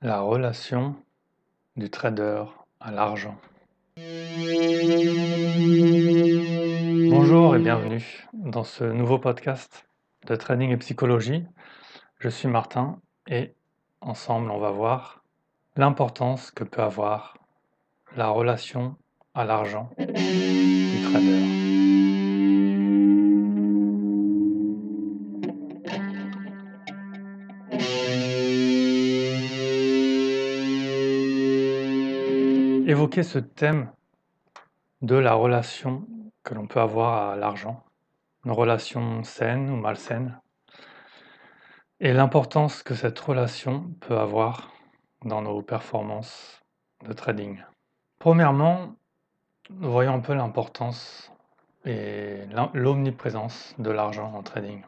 La relation du trader à l'argent. Bonjour et bienvenue dans ce nouveau podcast de trading et psychologie. Je suis Martin et ensemble on va voir l'importance que peut avoir la relation à l'argent du trader. Évoquer ce thème de la relation que l'on peut avoir à l'argent, une relation saine ou malsaine, et l'importance que cette relation peut avoir dans nos performances de trading. Premièrement, voyons un peu l'importance et l'omniprésence de l'argent en trading.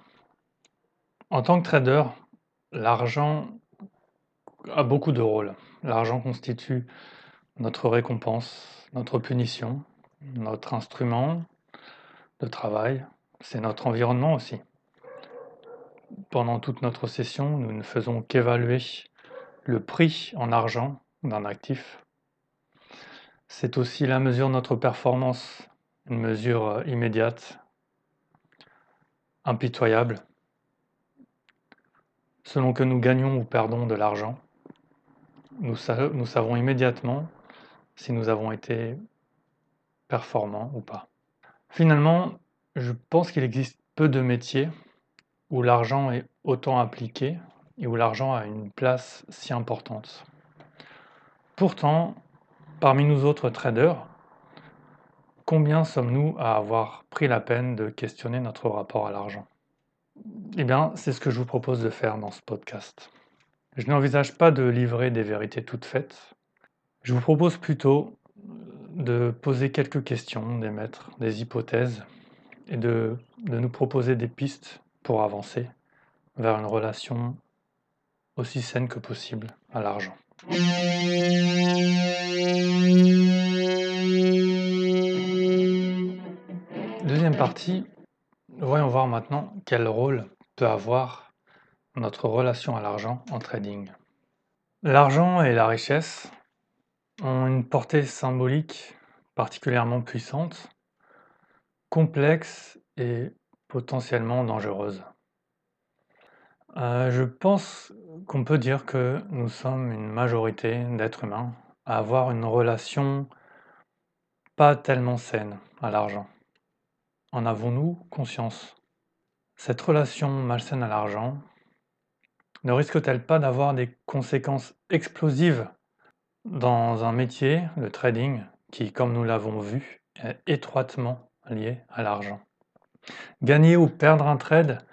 En tant que trader, l'argent a beaucoup de rôles. L'argent constitue notre récompense, notre punition, notre instrument de travail, c'est notre environnement aussi. Pendant toute notre session, nous ne faisons qu'évaluer le prix en argent d'un actif. C'est aussi la mesure de notre performance, une mesure immédiate, impitoyable, selon que nous gagnons ou perdons de l'argent. Nous, nous savons immédiatement si nous avons été performants ou pas. Finalement, je pense qu'il existe peu de métiers où l'argent est autant appliqué et où l'argent a une place si importante. Pourtant, parmi nous autres traders, combien sommes-nous à avoir pris la peine de questionner notre rapport à l'argent? Eh bien, c'est ce que je vous propose de faire dans ce podcast. Je n'envisage pas de livrer des vérités toutes faites, je vous propose plutôt de poser quelques questions, d'émettre des hypothèses et de, de, nous proposer des pistes pour avancer vers une relation aussi saine que possible à l'argent. Deuxième partie, voyons voir maintenant quel rôle peut avoir notre relation à l'argent en trading. L'argent et la richesse ont une portée symbolique particulièrement puissante, complexe et potentiellement dangereuse. Euh, je pense qu'on peut dire que nous sommes une majorité d'êtres humains à avoir une relation pas tellement saine à l'argent. En avons-nous conscience? Cette relation malsaine à l'argent ne risque-t-elle pas d'avoir des conséquences explosives dans un métier, le trading, qui, comme nous l'avons vu, est étroitement lié à l'argent. Gagner ou perdre un trade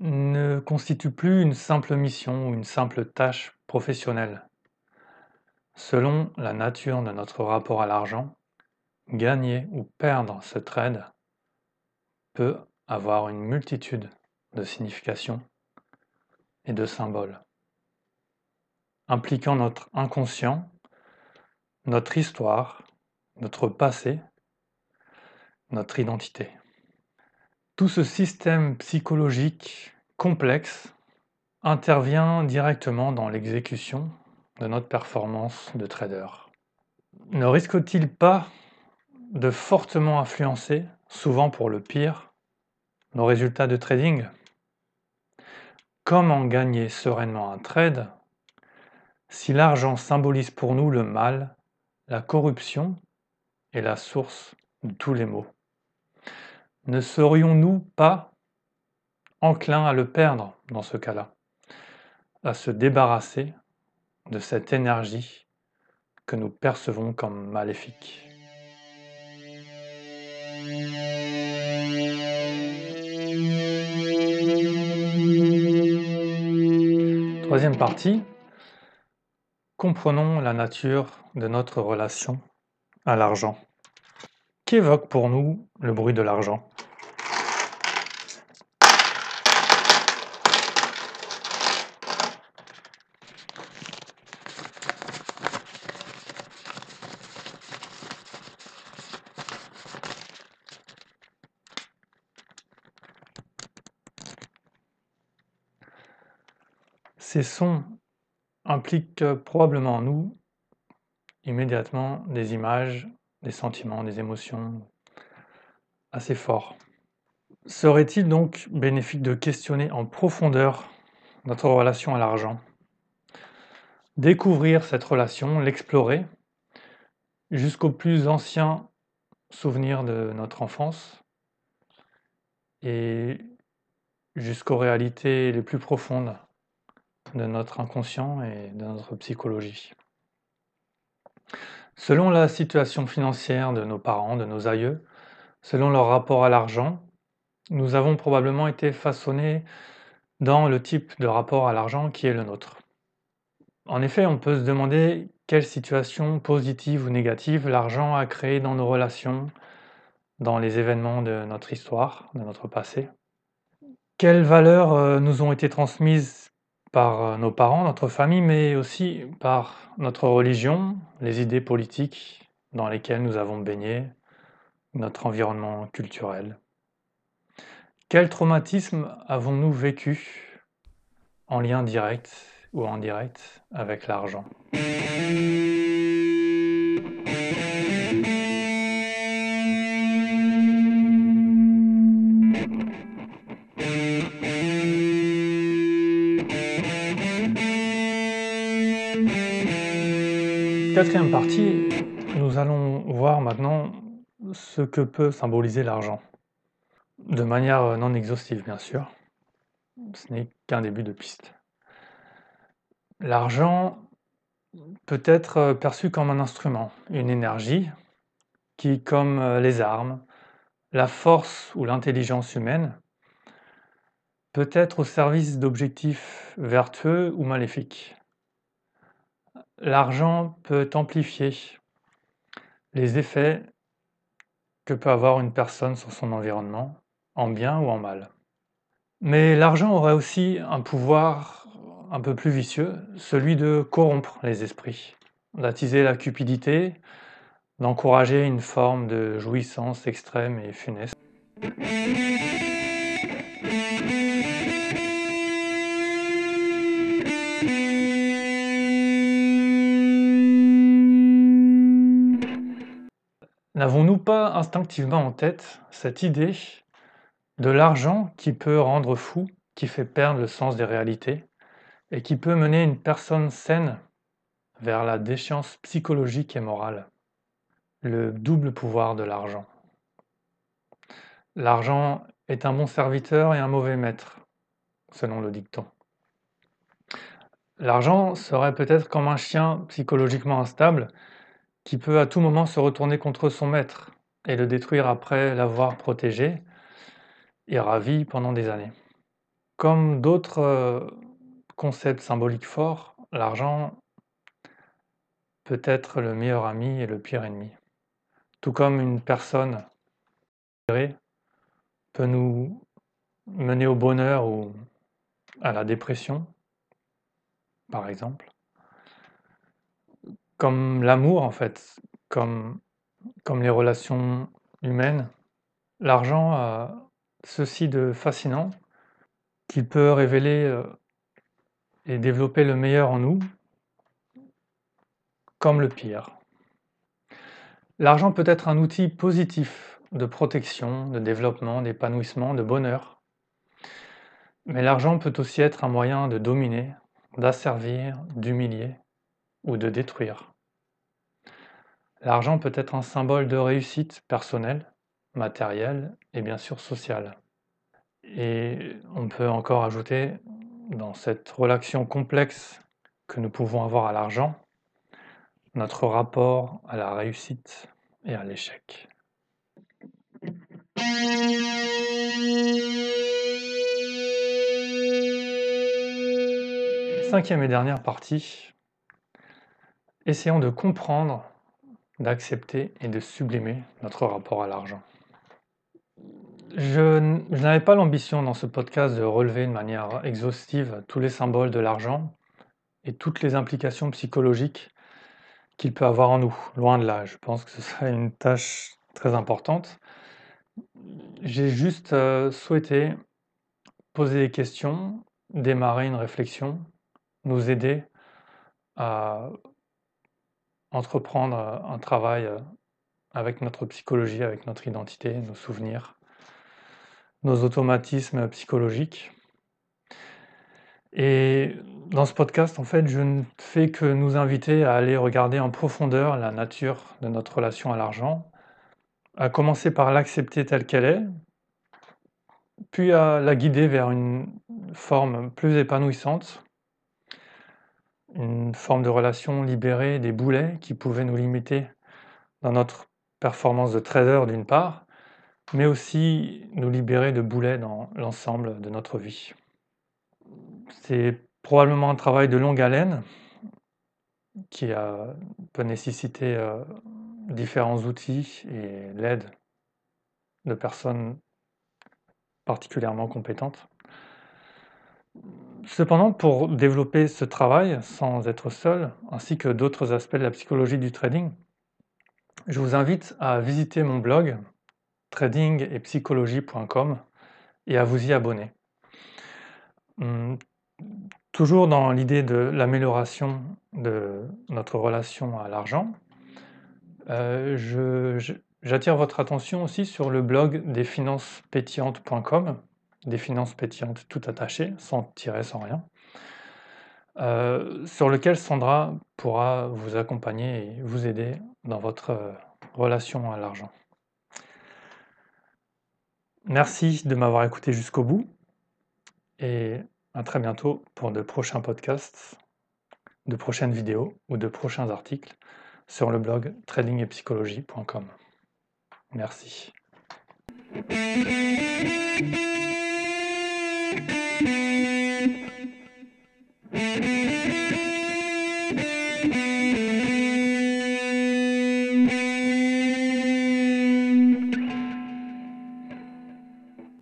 ne constitue plus une simple mission ou une simple tâche professionnelle. Selon la nature de notre rapport à l'argent, gagner ou perdre ce trade peut avoir une multitude de significations et de symboles impliquant notre inconscient, notre histoire, notre passé, notre identité. Tout ce système psychologique complexe intervient directement dans l'exécution de notre performance de trader. Ne risque-t-il pas de fortement influencer, souvent pour le pire, nos résultats de trading? Comment gagner sereinement un trade? Si l'argent symbolise pour nous le mal, la corruption est la source de tous les maux, ne serions-nous pas enclins à le perdre dans ce cas-là, à se débarrasser de cette énergie que nous percevons comme maléfique? Troisième partie, Comprenons la nature de notre relation à l'argent. Qu'évoque pour nous le bruit de l'argent? Ces sons implique probablement en nous immédiatement des images, des sentiments, des émotions assez forts. Serait-il donc bénéfique de questionner en profondeur notre relation à l'argent? Découvrir cette relation, l'explorer, jusqu'aux plus anciens souvenirs de notre enfance et jusqu'aux réalités les plus profondes de notre inconscient et de notre psychologie. Selon la situation financière de nos parents, de nos aïeux, selon leur rapport à l'argent, nous avons probablement été façonnés dans le type de rapport à l'argent qui est le nôtre. En effet, on peut se demander quelle situation positive ou négative l'argent a créé dans nos relations, dans les événements de notre histoire, de notre passé. Quelles valeurs euh, nous ont été transmises par euh, nos parents, notre famille, mais aussi par notre religion, les idées politiques dans lesquelles nous avons baigné, notre environnement culturel. Quel traumatisme avons-nous vécu en lien direct ou indirect avec l'argent? Quatrième partie, nous allons voir maintenant ce que peut symboliser l'argent. De manière non exhaustive, bien sûr. Ce n'est qu'un début de piste. L'argent peut être perçu comme un instrument, une énergie qui, comme les armes, la force ou l'intelligence humaine, peut être au service d'objectifs vertueux ou maléfiques. L'argent peut amplifier les effets que peut avoir une personne sur son environnement, en bien ou en mal. Mais l'argent aurait aussi un pouvoir un peu plus vicieux, celui de corrompre les esprits, d'attiser la cupidité, d'encourager une forme de jouissance extrême et funeste. Pas instinctivement en tête cette idée de l'argent qui peut rendre fou, qui fait perdre le sens des réalités et qui peut mener une personne saine vers la déchéance psychologique et morale Le double pouvoir de l'argent. L'argent est un bon serviteur et un mauvais maître, selon le dicton. L'argent serait peut-être comme un chien psychologiquement instable qui peut à tout moment se retourner contre son maître et le détruire après l'avoir protégé et ravi pendant des années. Comme d'autres euh, concepts symboliques forts, l'argent peut être le meilleur ami et le pire ennemi. Tout comme une personne peut nous mener au bonheur ou à la dépression, par exemple comme l'amour en fait, comme, comme les relations humaines. L'argent a ceci de fascinant qu'il peut révéler euh, et développer le meilleur en nous, comme le pire. L'argent peut être un outil positif de protection, de développement, d'épanouissement, de bonheur. Mais l'argent peut aussi être un moyen de dominer, d'asservir, d'humilier ou de détruire. L'argent peut être un symbole de réussite personnelle, matérielle et bien sûr sociale. Et on peut encore ajouter dans cette relation complexe que nous pouvons avoir à l'argent, notre rapport à la réussite et à l'échec. Cinquième et dernière partie, essayons de comprendre d'accepter et de sublimer notre rapport à l'argent. Je, n'avais pas l'ambition dans ce podcast de relever de manière exhaustive tous les symboles de l'argent et toutes les implications psychologiques qu'il peut avoir en nous. Loin de là, je pense que ce serait une tâche très importante. J'ai juste euh, souhaité poser des questions, démarrer une réflexion, nous aider à entreprendre un travail avec notre psychologie, avec notre identité, nos souvenirs, nos automatismes psychologiques. Et dans ce podcast, en fait, je ne fais que nous inviter à aller regarder en profondeur la nature de notre relation à l'argent, à commencer par l'accepter telle qu'elle est, puis à la guider vers une forme plus épanouissante, une forme de relation libérée des boulets qui pouvaient nous limiter dans notre performance de trader d'une part, mais aussi nous libérer de boulets dans l'ensemble de notre vie. C'est probablement un travail de longue haleine qui peut nécessiter euh, différents outils et l'aide de personnes particulièrement compétentes. Cependant, pour développer ce travail sans être seul, ainsi que d'autres aspects de la psychologie du trading, je vous invite à visiter mon blog tradingetpsychologie.com et à vous y abonner. Hum, toujours dans l'idée de l'amélioration de notre relation à l'argent, euh, j'attire votre attention aussi sur le blog desfinancespétillantes.com, des finances pétillantes tout attachées, sans tirer, sans rien, euh, sur lequel Sandra pourra vous accompagner et vous aider dans votre euh, relation à l'argent. Merci de m'avoir écouté jusqu'au bout et à très bientôt pour de prochains podcasts, de prochaines vidéos ou de prochains articles sur le blog tradingepsychologie.com. Merci.